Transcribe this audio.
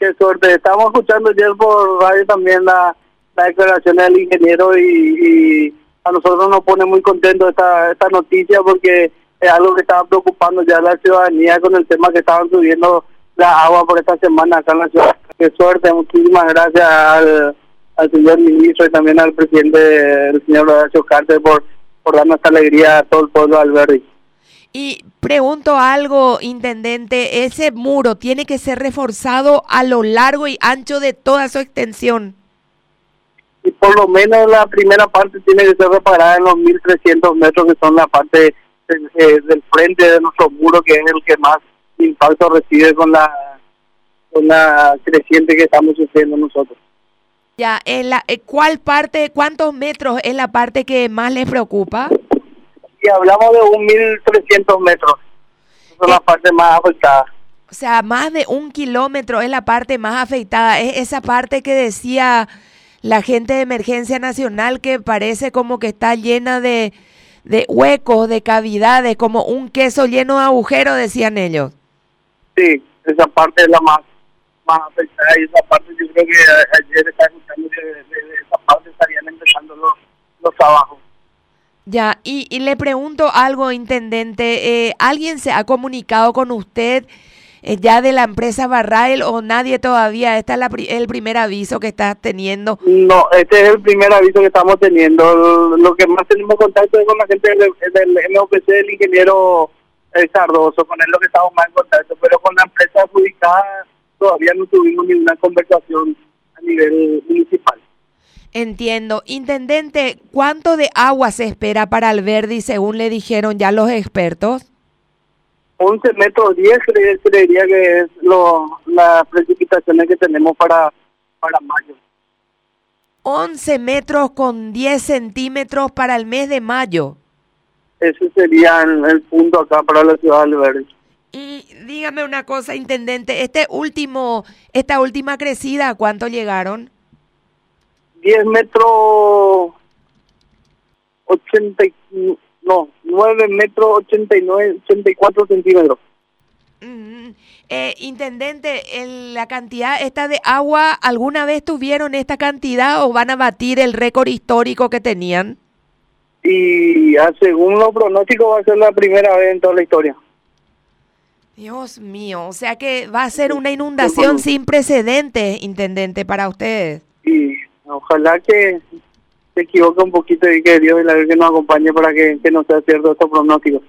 qué suerte. Estamos escuchando ayer por radio también la, la declaración del ingeniero y, a nosotros nos pone muy contentos esta, esta noticia porque es algo que estaba preocupando ya la ciudadanía con el tema que estaban subiendo la agua por esta semana acá en la ciudad. Qué suerte, muchísimas gracias al, señor ministro y también al presidente, el señor Horacio Carter, por, por darnos esta alegría a todo el pueblo Alberdi. Y pregunto algo, intendente, ese muro tiene que ser reforzado a lo largo y ancho de toda su extensión. Y por lo menos la primera parte tiene que ser reparada en los 1.300 metros, que son la parte eh, del frente de nuestro muro, que es el que más impacto recibe con la, con la creciente que estamos sufriendo nosotros. Ya, en la, eh, ¿cuál parte, cuántos metros es la parte que más les preocupa? Y hablamos de un 1.300 metros. Esa es la parte más afectada. O sea, más de un kilómetro es la parte más afectada. Es esa parte que decía la gente de Emergencia Nacional que parece como que está llena de, de huecos, de cavidades, como un queso lleno de agujeros, decían ellos. Sí, esa parte es la más, más afectada y esa parte yo creo que ayer estaba escuchando que de, esa parte estarían empezando los, los trabajos. Ya, y, y, le pregunto algo, intendente, eh, ¿alguien se ha comunicado con usted eh, ya de la empresa Barrael o nadie todavía? Este es la, el primer aviso que estás teniendo. No, este es el primer aviso que estamos teniendo. Lo, que más tenemos contacto es con la gente del, del MOPC, el ingeniero eh, Cardoso, con él lo que estamos más en contacto, pero con la empresa adjudicada todavía no tuvimos ninguna conversación a nivel municipal. Entiendo. Intendente, ¿cuánto de agua se espera para Alberdi según le dijeron ya los expertos? 11 metros 10 creería que es lo, las precipitaciones que tenemos para, para mayo. 11 metros con 10 centímetros para el mes de mayo. Ese sería el, punto acá para la ciudad de Alberdi. Y dígame una cosa, intendente, este último, esta última crecida, ¿cuánto llegaron? 10 metros 80, no, 9 metros 89, 84 centímetros. Mm, eh, intendente, la cantidad esta de agua, ¿alguna vez tuvieron esta cantidad o van a batir el récord histórico que tenían? Y ah, según los pronósticos va a ser la primera vez en toda la historia. Dios mío, o sea que va a ser una inundación sin precedentes, intendente, para ustedes. Sí, Ojalá que se equivoque un poquito y que Dios y la que nos acompañe para que, que no sea cierto estos pronósticos.